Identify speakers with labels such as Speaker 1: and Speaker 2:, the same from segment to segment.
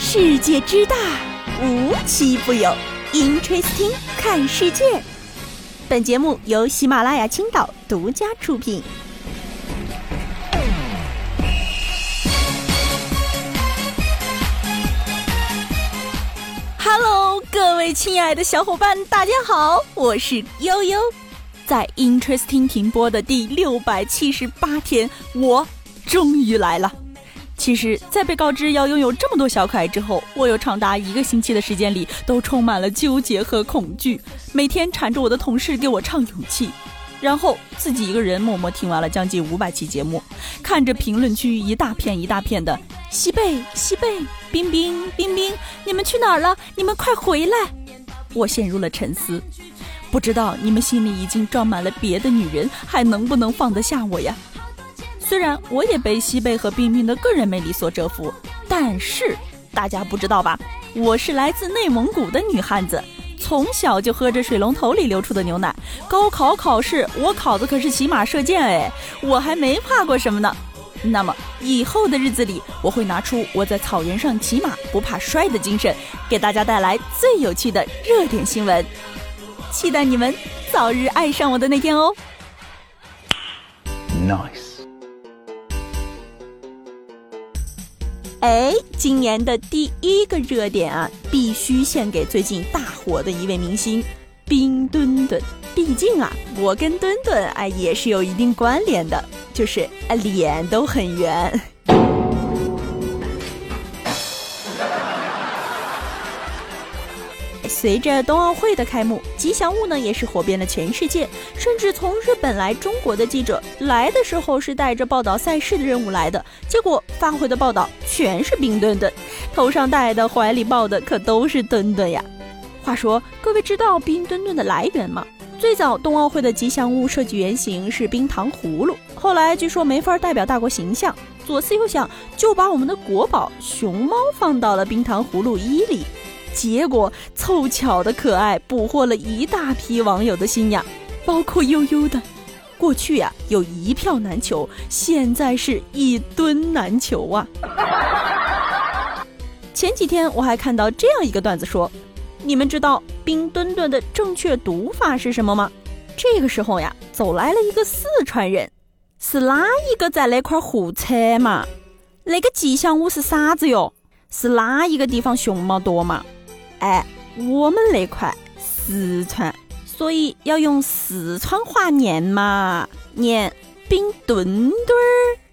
Speaker 1: 世界之大，无奇不有。Interesting，看世界。本节目由喜马拉雅青岛独家出品。Hello，各位亲爱的小伙伴，大家好，我是悠悠。在 Interesting 停播的第六百七十八天，我终于来了。其实，在被告知要拥有这么多小可爱之后，我有长达一个星期的时间里都充满了纠结和恐惧，每天缠着我的同事给我唱勇气，然后自己一个人默默听完了将近五百期节目，看着评论区一大片一大片的西贝西贝冰冰冰冰，你们去哪儿了？你们快回来！我陷入了沉思，不知道你们心里已经装满了别的女人，还能不能放得下我呀？虽然我也被西贝和冰冰的个人魅力所折服，但是大家不知道吧？我是来自内蒙古的女汉子，从小就喝着水龙头里流出的牛奶。高考考试我考的可是骑马射箭，哎，我还没怕过什么呢。那么以后的日子里，我会拿出我在草原上骑马不怕摔的精神，给大家带来最有趣的热点新闻。期待你们早日爱上我的那天哦。Nice。哎，今年的第一个热点啊，必须献给最近大火的一位明星冰墩墩。毕竟啊，我跟墩墩哎也是有一定关联的，就是脸都很圆。随着冬奥会的开幕，吉祥物呢也是火遍了全世界，甚至从日本来中国的记者来的时候是带着报道赛事的任务来的，结果发回的报道全是冰墩墩，头上戴的、怀里抱的可都是墩墩呀。话说，各位知道冰墩墩的来源吗？最早冬奥会的吉祥物设计原型是冰糖葫芦，后来据说没法代表大国形象，左思右想就把我们的国宝熊猫放到了冰糖葫芦一里。结果凑巧的可爱捕获了一大批网友的心呀，包括悠悠的。过去呀有一票难求，现在是一吨难求啊。前几天我还看到这样一个段子说，你们知道冰墩墩的正确读法是什么吗？这个时候呀，走来了一个四川人，是哪一个在那块胡扯嘛？那个吉祥物是啥子哟？是哪一个地方熊猫多嘛？哎，我们那块四川，所以要用四川话念嘛，念冰墩墩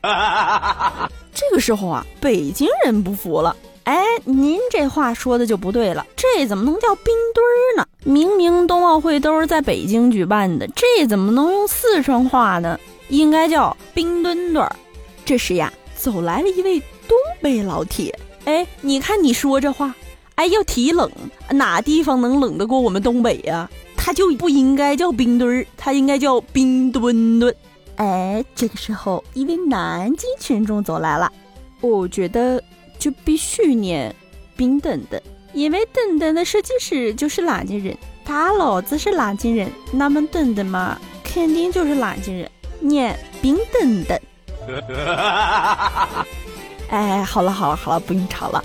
Speaker 1: 儿。这个时候啊，北京人不服了，哎，您这话说的就不对了，这怎么能叫冰墩儿呢？明明冬奥会都是在北京举办的，这怎么能用四川话呢？应该叫冰墩墩儿。这时呀，走来了一位东北老铁，哎，你看你说这话。哎，要提冷，哪地方能冷得过我们东北呀？它就不应该叫冰墩儿，它应该叫冰墩墩。哎，这个时候一位南京群众走来了，我觉得就必须念冰墩墩，因为墩墩的设计师就是南京人，他老子是南京人，那么墩墩嘛，肯定就是南京人，念冰墩墩。哎，好了好了好了，不用吵了。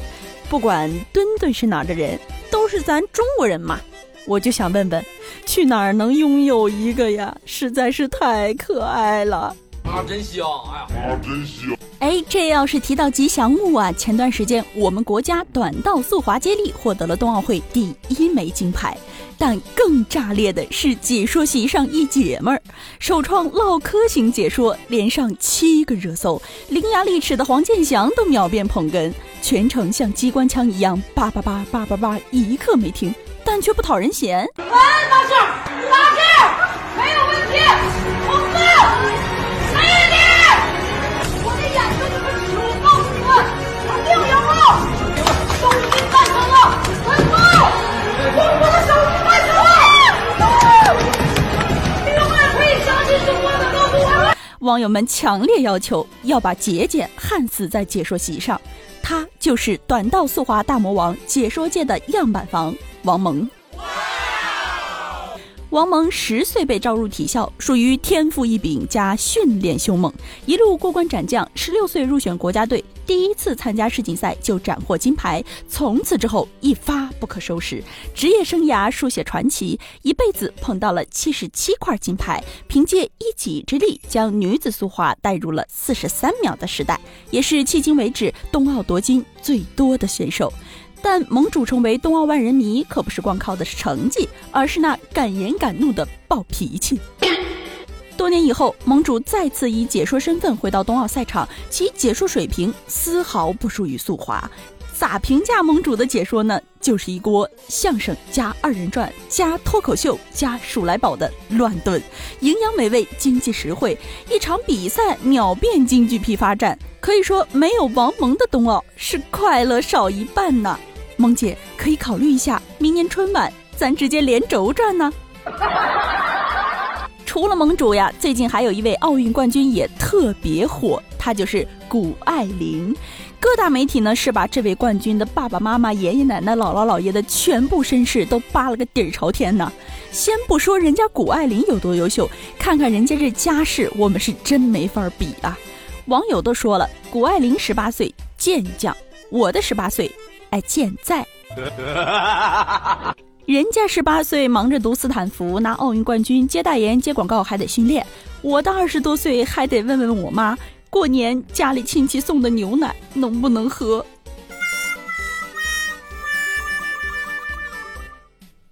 Speaker 1: 不管墩墩是哪儿的人，都是咱中国人嘛。我就想问问，去哪儿能拥有一个呀？实在是太可爱了，啊，真香！哎呀，啊，真香！哎，这要是提到吉祥物啊，前段时间我们国家短道速滑接力获得了冬奥会第一枚金牌。但更炸裂的是解说席上一姐们儿，首创唠嗑型解说，连上七个热搜，伶牙俐齿的黄健翔都秒变捧哏，全程像机关枪一样叭叭叭叭叭叭，一刻没停，但却不讨人嫌。
Speaker 2: 喂，老师，老师，没有问题，我们。
Speaker 1: 网友们强烈要求要把节俭焊死在解说席上，他就是短道速滑大魔王，解说界的样板房王蒙。王蒙十岁被招入体校，属于天赋异禀加训练凶猛，一路过关斩将。十六岁入选国家队，第一次参加世锦赛就斩获金牌，从此之后一发不可收拾，职业生涯书写传奇，一辈子碰到了七十七块金牌，凭借一己之力将女子速滑带入了四十三秒的时代，也是迄今为止冬奥夺金最多的选手。但盟主成为冬奥万人迷，可不是光靠的是成绩，而是那敢言敢怒的暴脾气。多年以后，盟主再次以解说身份回到冬奥赛场，其解说水平丝毫不输于速滑。咋评价盟主的解说呢？就是一锅相声加二人转加脱口秀加数来宝的乱炖，营养美味，经济实惠，一场比赛秒变京剧批发战。可以说，没有王蒙的冬奥是快乐少一半呢。萌姐可以考虑一下，明年春晚咱直接连轴转呢。除了盟主呀，最近还有一位奥运冠军也特别火，他就是谷爱凌。各大媒体呢是把这位冠军的爸爸妈妈、爷爷奶奶、姥姥姥爷的全部身世都扒了个底儿朝天呢。先不说人家谷爱凌有多优秀，看看人家这家世，我们是真没法比啊。网友都说了，谷爱凌十八岁健将，我的十八岁。哎，健在，人家十八岁忙着读斯坦福，拿奥运冠军，接代言、接广告还得训练。我到二十多岁还得问问我妈，过年家里亲戚送的牛奶能不能喝。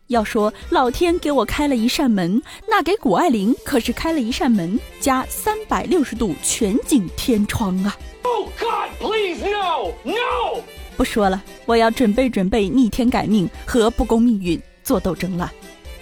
Speaker 1: 要说老天给我开了一扇门，那给谷爱凌可是开了一扇门加三百六十度全景天窗啊！Oh God, please no, no. 不说了，我要准备准备逆天改命和不公命运做斗争了。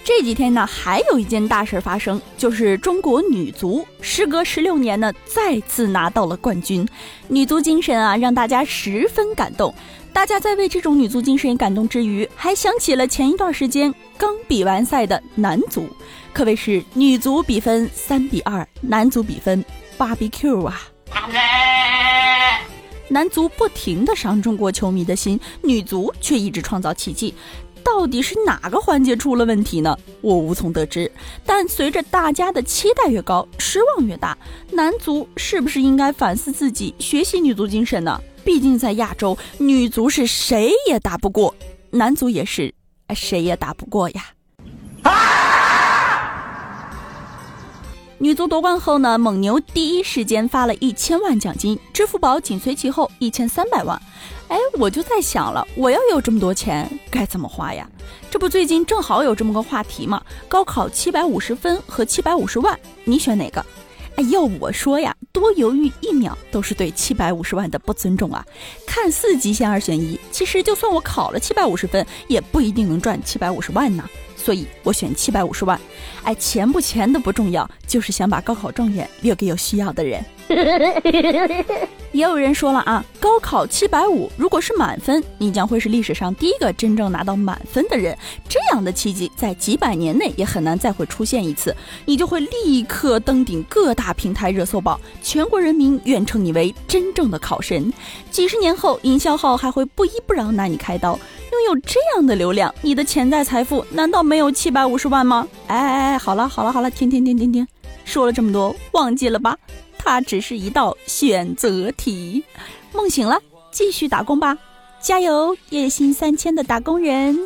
Speaker 1: 这几天呢，还有一件大事发生，就是中国女足时隔十六年呢，再次拿到了冠军。女足精神啊，让大家十分感动。大家在为这种女足精神感动之余，还想起了前一段时间刚比完赛的男足，可谓是女足比分三比二，男足比分八比 Q 啊。男足不停地伤中国球迷的心，女足却一直创造奇迹。到底是哪个环节出了问题呢？我无从得知。但随着大家的期待越高，失望越大，男足是不是应该反思自己，学习女足精神呢？毕竟在亚洲，女足是谁也打不过，男足也是，谁也打不过呀。女足夺冠后呢，蒙牛第一时间发了一千万奖金，支付宝紧随其后一千三百万。哎，我就在想了，我要有这么多钱该怎么花呀？这不最近正好有这么个话题吗？高考七百五十分和七百五十万，你选哪个？哎，要我说呀，多犹豫一秒都是对七百五十万的不尊重啊！看似极限二选一，其实就算我考了七百五十分，也不一定能赚七百五十万呢。所以我选七百五十万，哎，钱不钱的不重要，就是想把高考状元留给有需要的人。也有人说了啊，高考七百五，如果是满分，你将会是历史上第一个真正拿到满分的人。这样的奇迹在几百年内也很难再会出现一次，你就会立刻登顶各大平台热搜榜，全国人民愿称你为真正的考神。几十年后，营销号还会不依不饶拿你开刀。有这样的流量，你的潜在财富难道没有七百五十万吗？哎哎哎，好了好了好了，停停停停停，说了这么多，忘记了吧？它只是一道选择题。梦醒了，继续打工吧，加油，月薪三千的打工人。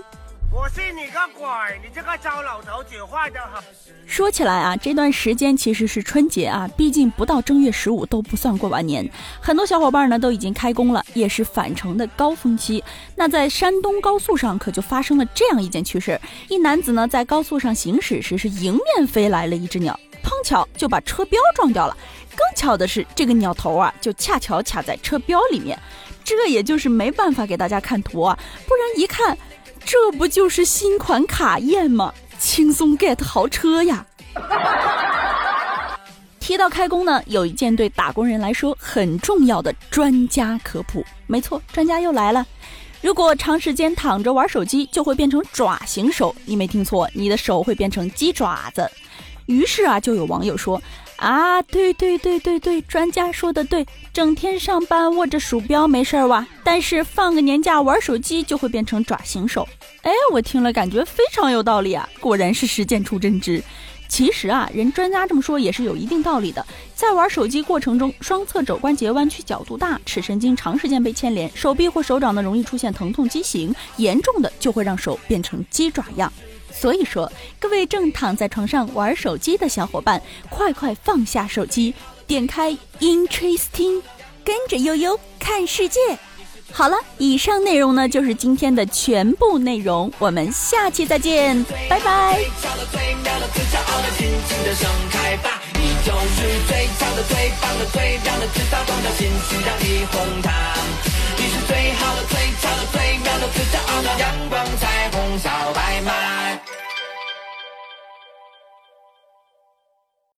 Speaker 1: 我信你个鬼！你这个糟老头子坏的很。说起来啊，这段时间其实是春节啊，毕竟不到正月十五都不算过完年。很多小伙伴呢都已经开工了，也是返程的高峰期。那在山东高速上可就发生了这样一件趣事：一男子呢在高速上行驶时，是迎面飞来了一只鸟，碰巧就把车标撞掉了。更巧的是，这个鸟头啊就恰巧卡在车标里面。这也就是没办法给大家看图啊，不然一看。这不就是新款卡宴吗？轻松 get 豪车呀！提到开工呢，有一件对打工人来说很重要的专家科普。没错，专家又来了。如果长时间躺着玩手机，就会变成爪形手。你没听错，你的手会变成鸡爪子。于是啊，就有网友说。啊，对对对对对，专家说的对，整天上班握着鼠标没事儿哇，但是放个年假玩手机就会变成爪形手。哎，我听了感觉非常有道理啊，果然是实践出真知。其实啊，人专家这么说也是有一定道理的。在玩手机过程中，双侧肘关节弯曲角度大，尺神经长时间被牵连，手臂或手掌呢容易出现疼痛畸形，严重的就会让手变成鸡爪样。所以说，各位正躺在床上玩手机的小伙伴，快快放下手机，点开 Interesting，跟着悠悠看世界。好了，以上内容呢就是今天的全部内容，我们下期再见，拜拜。就是最最棒的、棒的、最让人知道，光的心情让你哄抬。
Speaker 3: 你是最好的，最俏的，最妙的，最骄傲的阳光彩虹小白马。